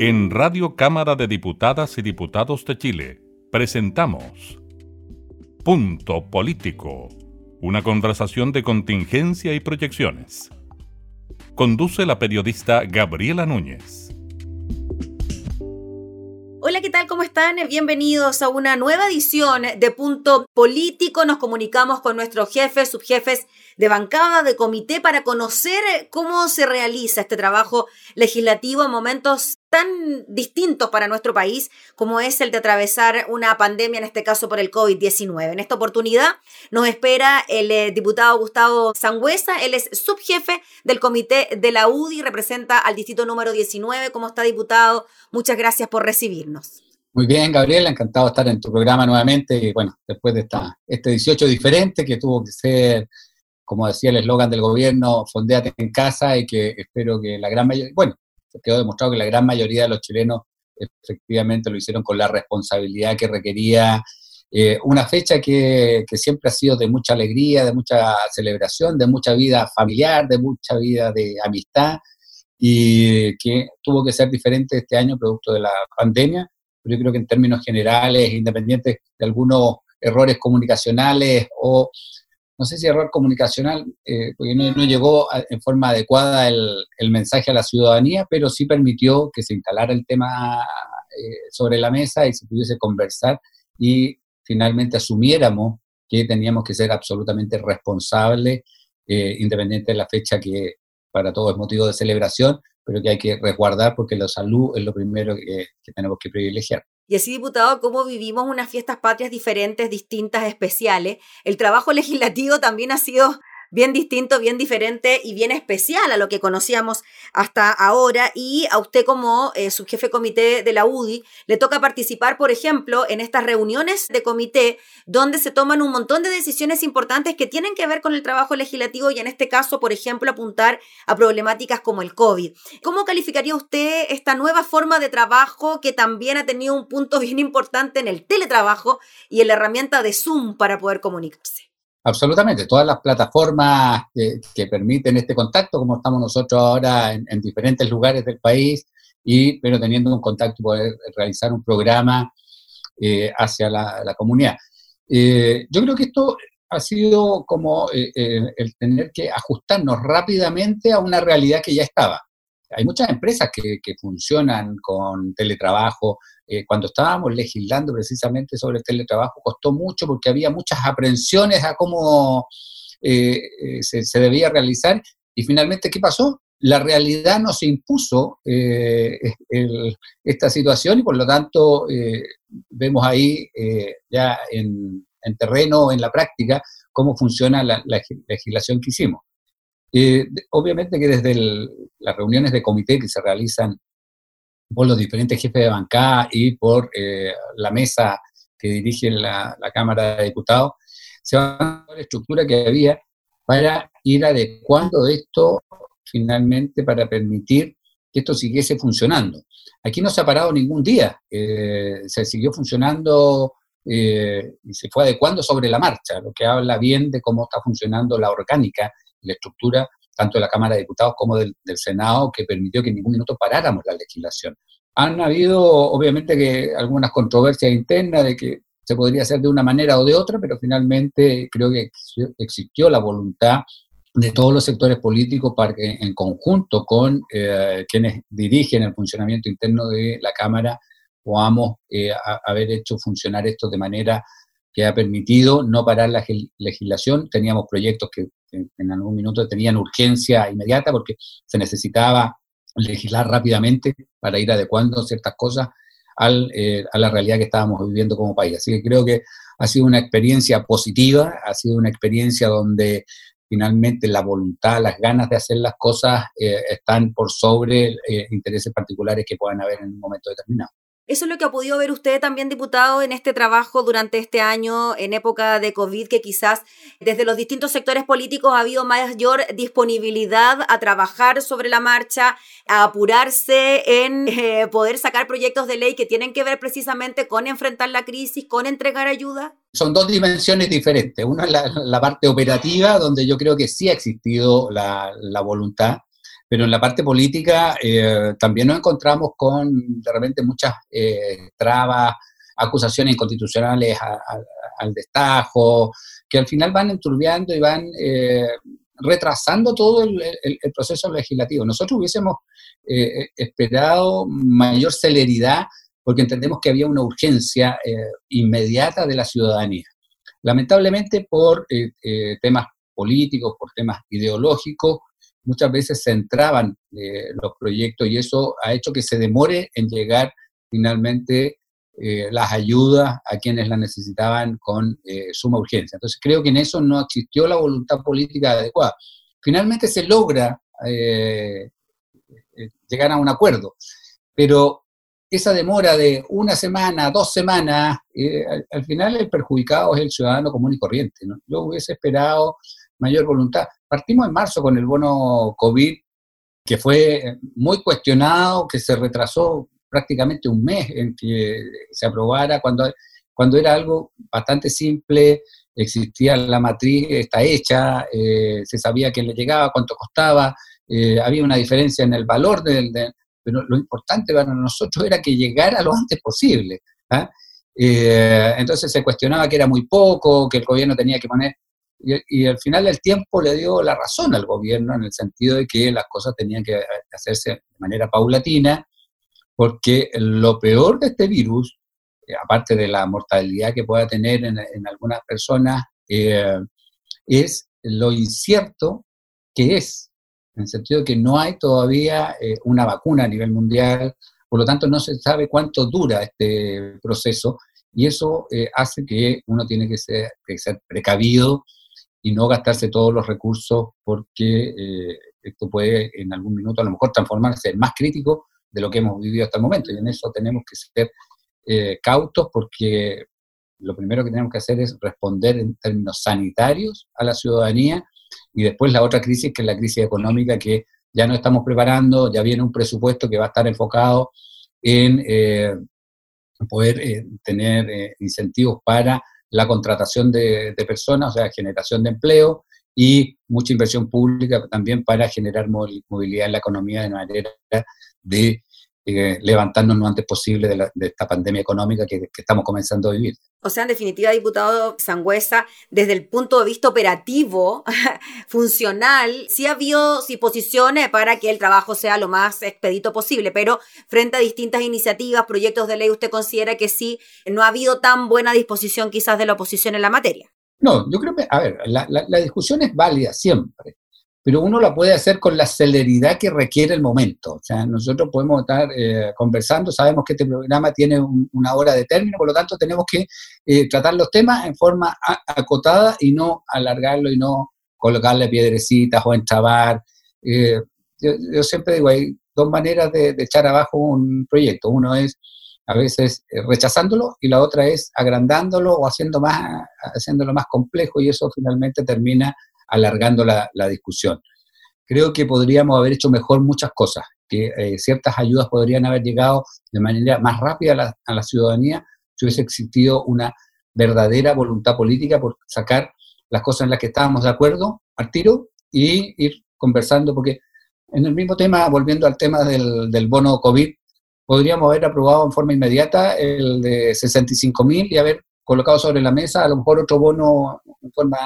En Radio Cámara de Diputadas y Diputados de Chile presentamos Punto Político, una conversación de contingencia y proyecciones. Conduce la periodista Gabriela Núñez. Hola, ¿qué tal? ¿Cómo están? Bienvenidos a una nueva edición de Punto Político. Nos comunicamos con nuestros jefes, subjefes de bancada, de comité, para conocer cómo se realiza este trabajo legislativo en momentos tan distintos para nuestro país como es el de atravesar una pandemia, en este caso por el COVID-19. En esta oportunidad nos espera el eh, diputado Gustavo Sangüesa, él es subjefe del comité de la UDI, representa al distrito número 19. ¿Cómo está, diputado? Muchas gracias por recibirnos. Muy bien, Gabriela, encantado de estar en tu programa nuevamente. Bueno, después de esta, este 18 diferente que tuvo que ser como decía el eslogan del gobierno, fondéate en casa y que espero que la gran mayoría, bueno, quedó demostrado que la gran mayoría de los chilenos efectivamente lo hicieron con la responsabilidad que requería eh, una fecha que, que, siempre ha sido de mucha alegría, de mucha celebración, de mucha vida familiar, de mucha vida de amistad y que tuvo que ser diferente este año producto de la pandemia, pero yo creo que en términos generales, independientes de algunos errores comunicacionales o no sé si error comunicacional, eh, porque no, llegó en forma adecuada el, mensaje a la ciudadanía, pero sí permitió que se instalara el tema eh, sobre la mesa y se pudiese conversar y finalmente asumiéramos que teníamos que ser absolutamente responsables, eh, independiente de la fecha que para todos es motivo de celebración, pero que hay que resguardar porque la salud es lo primero que tenemos que privilegiar. Y así, diputado, cómo vivimos unas fiestas patrias diferentes, distintas, especiales. El trabajo legislativo también ha sido bien distinto, bien diferente y bien especial a lo que conocíamos hasta ahora. Y a usted como eh, subjefe comité de la UDI le toca participar, por ejemplo, en estas reuniones de comité donde se toman un montón de decisiones importantes que tienen que ver con el trabajo legislativo y en este caso, por ejemplo, apuntar a problemáticas como el COVID. ¿Cómo calificaría usted esta nueva forma de trabajo que también ha tenido un punto bien importante en el teletrabajo y en la herramienta de Zoom para poder comunicarse? Absolutamente, todas las plataformas que, permiten este contacto, como estamos nosotros ahora en, diferentes lugares del país, y, pero teniendo un contacto poder realizar un programa eh, hacia la, comunidad. Eh, yo creo que esto ha sido como eh, el tener que ajustarnos rápidamente a una realidad que ya estaba. Hay muchas empresas que funcionan con teletrabajo, eh, cuando estábamos legislando precisamente sobre el teletrabajo, costó mucho porque había muchas aprensiones a cómo eh, eh, se, debía realizar. Y finalmente, ¿qué pasó? La realidad nos impuso esta situación y por lo tanto vemos ahí ya en, terreno, en la práctica, cómo funciona la, legislación que hicimos. obviamente que desde las reuniones de comité que se realizan por los diferentes jefes de bancada y por eh, la mesa que dirige la, Cámara de Diputados, se va a la estructura que había para ir adecuando esto finalmente para permitir que esto siguiese funcionando. Aquí no se ha parado ningún día, eh, se siguió funcionando eh, y se fue adecuando sobre la marcha, lo que habla bien de cómo está funcionando la orgánica, la estructura tanto de la Cámara de Diputados como del, Senado, que permitió que en ningún minuto paráramos la legislación. Han habido, obviamente, que algunas controversias internas de que se podría hacer de una manera o de otra, pero finalmente creo que existió la voluntad de todos los sectores políticos para que en conjunto con eh, quienes dirigen el funcionamiento interno de la Cámara podamos eh, haber hecho funcionar esto de manera que ha permitido no parar la legislación. Teníamos proyectos que en, algún minuto tenían urgencia inmediata porque se necesitaba legislar rápidamente para ir adecuando ciertas cosas al, eh, a la realidad que estábamos viviendo como país. Así que creo que ha sido una experiencia positiva, ha sido una experiencia donde finalmente la voluntad, las ganas de hacer las cosas eh, están por sobre eh, intereses particulares que puedan haber en un momento determinado. Eso es lo que ha podido ver usted también, diputado, en este trabajo durante este año, en época de COVID, que quizás desde los distintos sectores políticos ha habido mayor disponibilidad a trabajar sobre la marcha, a apurarse en eh, poder sacar proyectos de ley que tienen que ver precisamente con enfrentar la crisis, con entregar ayuda. Son dos dimensiones diferentes. Una es la, parte operativa, donde yo creo que sí ha existido la, la voluntad pero en la parte política eh, también nos encontramos con de repente muchas eh, trabas, acusaciones inconstitucionales al destajo, que al final van enturbiando y van eh, retrasando todo el, proceso legislativo. Nosotros hubiésemos esperado mayor celeridad porque entendemos que había una urgencia inmediata de la ciudadanía. Lamentablemente por temas políticos, por temas ideológicos, muchas veces se entraban eh, los proyectos y eso ha hecho que se demore en llegar finalmente eh, las ayudas a quienes las necesitaban con eh, suma urgencia. Entonces creo que en eso no existió la voluntad política adecuada. Finalmente se logra llegar a un acuerdo, pero esa demora de una semana, dos semanas, al, final el perjudicado es el ciudadano común y corriente. Yo hubiese esperado mayor voluntad. Partimos en marzo con el bono COVID, que fue muy cuestionado, que se retrasó prácticamente un mes en que se aprobara, cuando, cuando era algo bastante simple, existía la matriz, está hecha, eh, se sabía quién le llegaba, cuánto costaba, eh, había una diferencia en el valor del... pero lo importante para nosotros era que llegara lo antes posible. ¿ah? Eh, entonces se cuestionaba que era muy poco, que el gobierno tenía que poner y, al final el tiempo le dio la razón al gobierno en el sentido de que las cosas tenían que hacerse de manera paulatina, porque lo peor de este virus, eh, aparte de la mortalidad que pueda tener en, algunas personas, eh, es lo incierto que es, en el sentido de que no hay todavía eh, una vacuna a nivel mundial, por lo tanto no se sabe cuánto dura este proceso y eso hace que uno tiene que ser precavido y no gastarse todos los recursos porque eh, esto puede en algún minuto a lo mejor transformarse en más crítico de lo que hemos vivido hasta el momento. Y en eso tenemos que ser eh, cautos porque lo primero que tenemos que hacer es responder en términos sanitarios a la ciudadanía y después la otra crisis que es la crisis económica que ya no estamos preparando, ya viene un presupuesto que va a estar enfocado en eh, poder tener incentivos para la contratación de, personas, o sea, generación de empleo y mucha inversión pública también para generar movilidad en la economía de manera de eh, levantarnos lo antes posible de, esta pandemia económica que, estamos comenzando a vivir. O sea, en definitiva, diputado Sangüesa, desde el punto de vista operativo, funcional, sí ha habido posiciones para que el trabajo sea lo más expedito posible, pero frente a distintas iniciativas, proyectos de ley, ¿usted considera que sí no ha habido tan buena disposición quizás de la oposición en la materia? No, yo creo que, a ver, la discusión es válida siempre pero uno la puede hacer con la celeridad que requiere el momento. O sea, nosotros podemos estar eh, conversando, sabemos que este programa tiene una hora de término, por lo tanto tenemos que eh, tratar los temas en forma acotada y no alargarlo y no colocarle piedrecitas o entrabar. Eh, yo, siempre digo, hay dos maneras de, de, echar abajo un proyecto. Uno es a veces rechazándolo y la otra es agrandándolo o haciendo más, haciéndolo más complejo y eso finalmente termina alargando la, discusión. Creo que podríamos haber hecho mejor muchas cosas, que eh, ciertas ayudas podrían haber llegado de manera más rápida a la, ciudadanía si hubiese existido una verdadera voluntad política por sacar las cosas en las que estábamos de acuerdo al tiro y ir conversando, porque en el mismo tema, volviendo al tema del, del bono COVID, podríamos haber aprobado en forma inmediata el de 65 mil y haber colocado sobre la mesa, a lo mejor otro bono en forma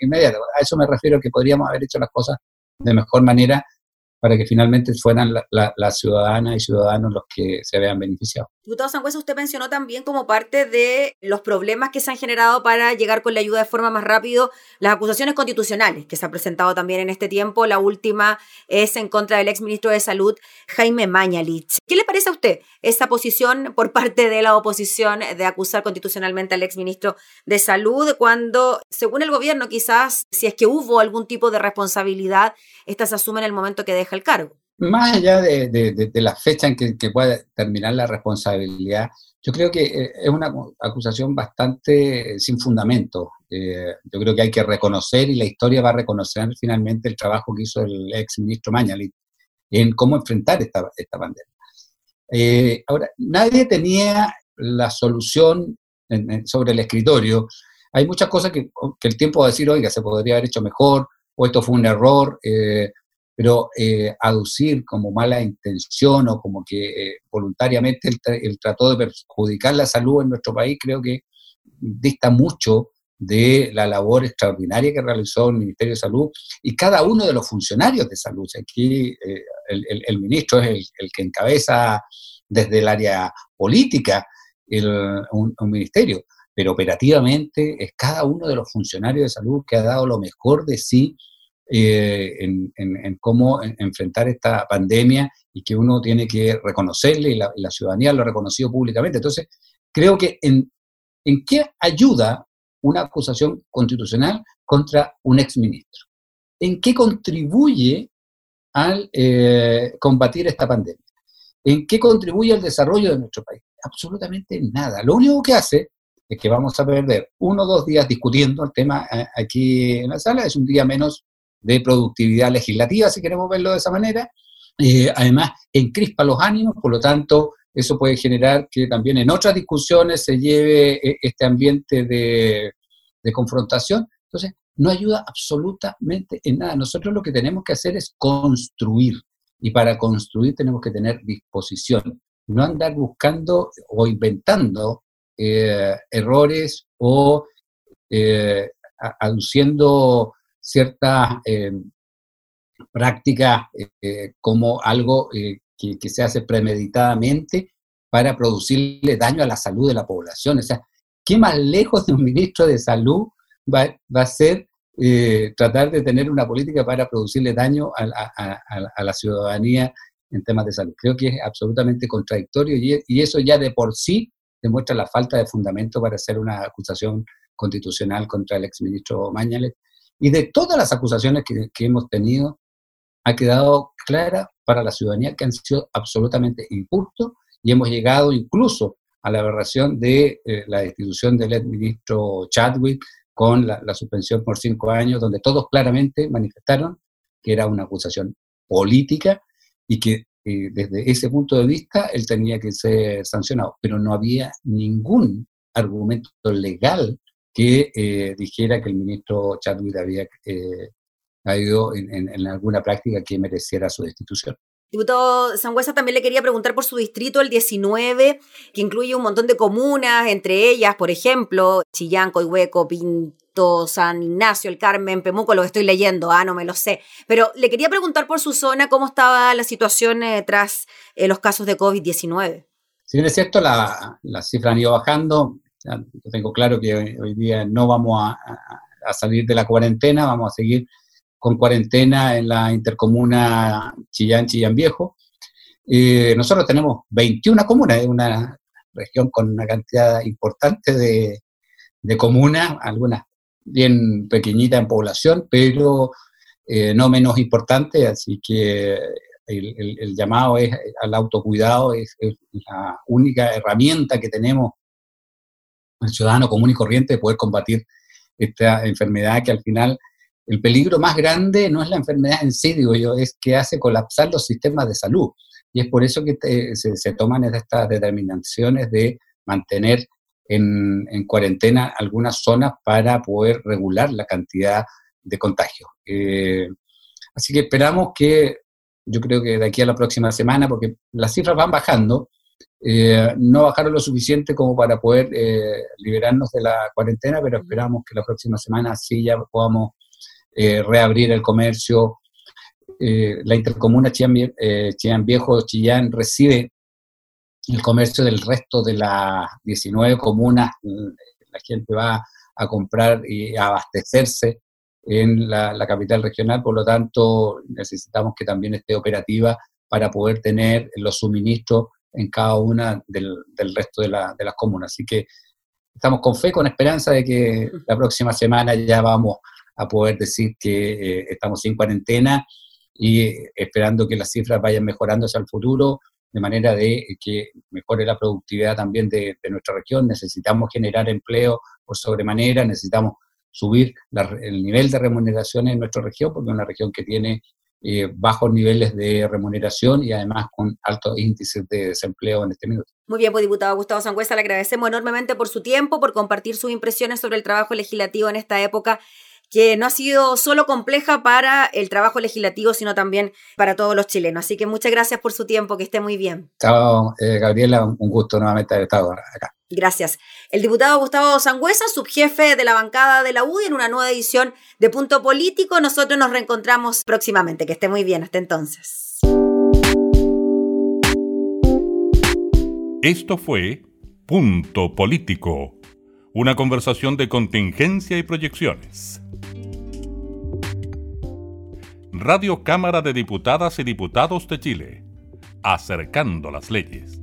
inmediata. A eso me refiero que podríamos haber hecho las cosas de mejor manera para que finalmente fueran las ciudadanas y ciudadanos los que se vean beneficiados. Diputado Sangüesa, usted mencionó también como parte de los problemas que se han generado para llegar con la ayuda de forma más rápido las acusaciones constitucionales que se han presentado también en este tiempo. La última es en contra del exministro de Salud, Jaime Mañalich. ¿Qué le parece a usted esa posición por parte de la oposición de acusar constitucionalmente al exministro de Salud cuando, según el gobierno, quizás si es que hubo algún tipo de responsabilidad, esta se asume en el momento que deja el cargo? Más allá de, la fecha en que, que, pueda terminar la responsabilidad, yo creo que eh, es una acusación bastante sin fundamento. Eh, yo creo que hay que reconocer, y la historia va a reconocer finalmente el trabajo que hizo el ex ministro Mañalit en cómo enfrentar esta, esta pandemia. Eh, ahora, nadie tenía la solución sobre el escritorio. Hay muchas cosas que, el tiempo va a decir, oiga, se podría haber hecho mejor, o esto fue un error pero eh, aducir como mala intención o como que eh, voluntariamente él, trató de perjudicar la salud en nuestro país, creo que dista mucho de la labor extraordinaria que realizó el Ministerio de Salud y cada uno de los funcionarios de salud. Aquí eh, el, ministro es el, que encabeza desde el área política un, ministerio, pero operativamente es cada uno de los funcionarios de salud que ha dado lo mejor de sí eh, en, cómo enfrentar esta pandemia y que uno tiene que reconocerle y la, ciudadanía lo ha reconocido públicamente. Entonces, creo que en, en qué ayuda una acusación constitucional contra un exministro. ¿En qué contribuye al eh, combatir esta pandemia? ¿En qué contribuye al desarrollo de nuestro país? Absolutamente nada. Lo único que hace es que vamos a perder uno o dos días discutiendo el tema eh, aquí en la sala, es un día menos de productividad legislativa, si queremos verlo de esa manera. Eh, además, encrispa los ánimos, por lo tanto, eso puede generar que también en otras discusiones se lleve eh, este ambiente de, confrontación. Entonces, no ayuda absolutamente en nada. Nosotros lo que tenemos que hacer es construir. Y para construir tenemos que tener disposición. No andar buscando o inventando eh, errores o aduciendo ciertas eh, prácticas eh, como algo eh, que, se hace premeditadamente para producirle daño a la salud de la población. O sea, ¿qué más lejos de un ministro de salud va, a ser tratar de tener una política para producirle daño a, la ciudadanía en temas de salud? Creo que es absolutamente contradictorio y, y eso ya de por sí demuestra la falta de fundamento para hacer una acusación constitucional contra el exministro Mañalet y de todas las acusaciones que, hemos tenido, ha quedado clara para la ciudadanía que han sido absolutamente injustos y hemos llegado incluso a la aberración de eh, la destitución del ex ministro Chadwick con la, suspensión por cinco años, donde todos claramente manifestaron que era una acusación política y que eh, desde ese punto de vista él tenía que ser sancionado, pero no había ningún argumento legal que eh, dijera que el ministro Chadwick había eh, ido en, alguna práctica que mereciera su destitución. Diputado Sangüesa también le quería preguntar por su distrito, el 19, que incluye un montón de comunas, entre ellas, por ejemplo, Chillán, Coihueco, Pinto, San Ignacio, El Carmen, Pemuco, lo estoy leyendo, ah, no me lo sé. Pero le quería preguntar por su zona cómo estaba la situación eh, tras eh, los casos de COVID-19. Si bien es cierto, la, las cifras han ido bajando, yo tengo claro que hoy, día no vamos a, salir de la cuarentena, vamos a seguir con cuarentena en la intercomuna Chillán, Chillán Viejo. Eh, nosotros tenemos 21 comunas, es una región con una cantidad importante de, comunas, algunas bien pequeñitas en población, pero eh, no menos importantes, así que el, llamado es al autocuidado, es, la única herramienta que tenemos el ciudadano común y corriente de poder combatir esta enfermedad que al final el peligro más grande no es la enfermedad en sí, digo yo, es que hace colapsar los sistemas de salud. Y es por eso que se, toman estas determinaciones de mantener en, cuarentena algunas zonas para poder regular la cantidad de contagios. Eh, así que esperamos que, yo creo que de aquí a la próxima semana, porque las cifras van bajando, eh, no bajaron lo suficiente como para poder eh, liberarnos de la cuarentena, pero esperamos que la próxima semana sí ya podamos eh, reabrir el comercio. la intercomuna Chillán, Viejo, Chillán recibe el comercio del resto de las 19 comunas. La gente va a comprar y a abastecerse en la, la capital regional, por lo tanto necesitamos que también esté operativa para poder tener los suministros en cada una del, resto de, las comunas. Así que estamos con fe, con esperanza de que la próxima semana ya vamos a poder decir que eh, estamos sin cuarentena y esperando que las cifras vayan mejorando hacia el futuro, de manera de que mejore la productividad también de, nuestra región. Necesitamos generar empleo por sobremanera, necesitamos subir el nivel de remuneración en nuestra región, porque es una región que tiene eh, bajos niveles de remuneración y además con altos índices de desempleo en este minuto. Muy bien, pues diputado Gustavo Sangüesa, le agradecemos enormemente por su tiempo, por compartir sus impresiones sobre el trabajo legislativo en esta época que no ha sido solo compleja para el trabajo legislativo, sino también para todos los chilenos. Así que muchas gracias por su tiempo, que esté muy bien. Chao, eh, Gabriela, un gusto nuevamente haber estado acá. Gracias. El diputado Gustavo Sangüesa, subjefe de la bancada de la UDI, en una nueva edición de Punto Político. Nosotros nos reencontramos próximamente. Que esté muy bien. Hasta entonces. Esto fue Punto Político, una conversación de contingencia y proyecciones. Radio Cámara de Diputadas y Diputados de Chile, acercando las leyes.